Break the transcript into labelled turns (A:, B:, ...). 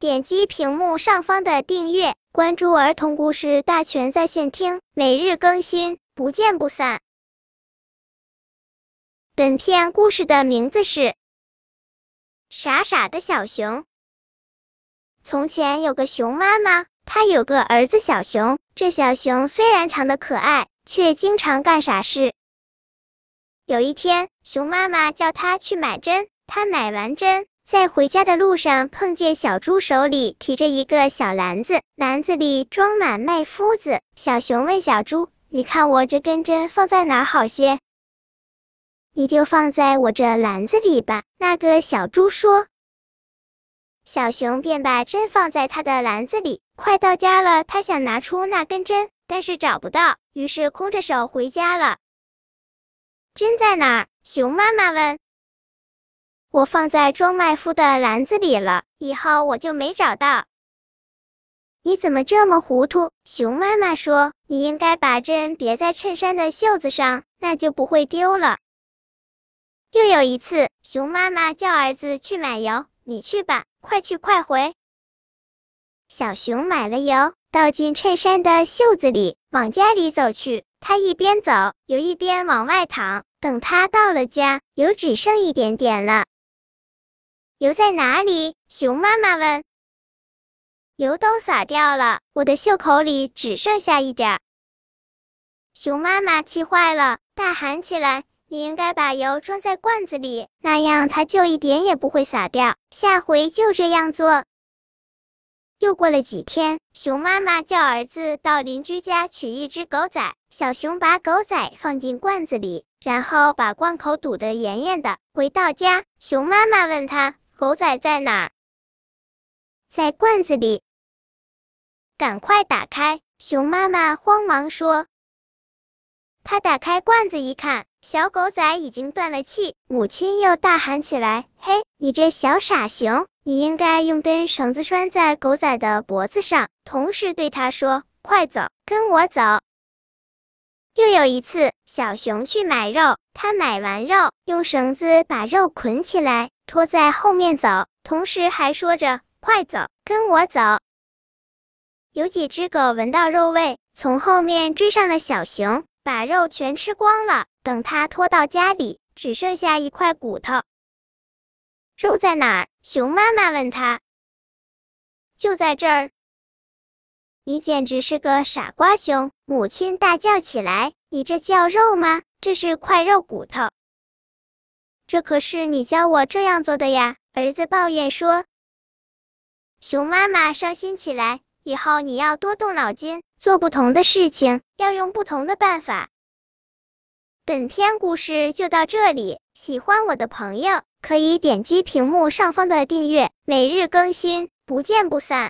A: 点击屏幕上方的订阅，关注儿童故事大全在线听，每日更新，不见不散。本片故事的名字是《傻傻的小熊》。从前有个熊妈妈，她有个儿子小熊。这小熊虽然长得可爱，却经常干傻事。有一天，熊妈妈叫他去买针，他买完针，在回家的路上碰见小猪手里提着一个小篮子，篮子里装满麦麸子。小熊问小猪：“你看我这根针放在哪儿好些？”“你就放在我这篮子里吧。”那个小猪说。小熊便把针放在他的篮子里。快到家了，他想拿出那根针，但是找不到，于是空着手回家了。针在哪儿？熊妈妈问。我放在装麦麸的篮子里了，以后我就没找到。你怎么这么糊涂？熊妈妈说，你应该把针别在衬衫的袖子上，那就不会丢了。又有一次，熊妈妈叫儿子去买油，你去吧，快去快回。小熊买了油，倒进衬衫的袖子里，往家里走去。他一边走，油一边往外淌。等他到了家，油只剩一点点了。油在哪里？熊妈妈问。油都洒掉了，我的袖口里只剩下一点。熊妈妈气坏了，大喊起来：“你应该把油装在罐子里，那样它就一点也不会洒掉。下回就这样做。”又过了几天，熊妈妈叫儿子到邻居家取一只狗仔。小熊把狗仔放进罐子里，然后把罐口堵得严严的。回到家，熊妈妈问他：“狗仔在哪儿？”“在罐子里。”“赶快打开！”熊妈妈慌忙说。他打开罐子一看，小狗仔已经断了气。母亲又大喊起来：“嘿，你这小傻熊！”你应该用根绳子拴在狗仔的脖子上，同时对他说：“快走，跟我走。”又有一次，小熊去买肉，他买完肉，用绳子把肉捆起来，拖在后面走，同时还说着：“快走，跟我走。”有几只狗闻到肉味，从后面追上了小熊，把肉全吃光了。等它拖到家里，只剩下一块骨头。肉在哪儿？熊妈妈问他。就在这儿。你简直是个傻瓜熊！母亲大叫起来。你这叫肉吗？这是块肉骨头。这可是你教我这样做的呀！儿子抱怨说。熊妈妈伤心起来。以后你要多动脑筋，做不同的事情，要用不同的办法。本篇故事就到这里，喜欢我的朋友可以点击屏幕上方的订阅，每日更新，不见不散。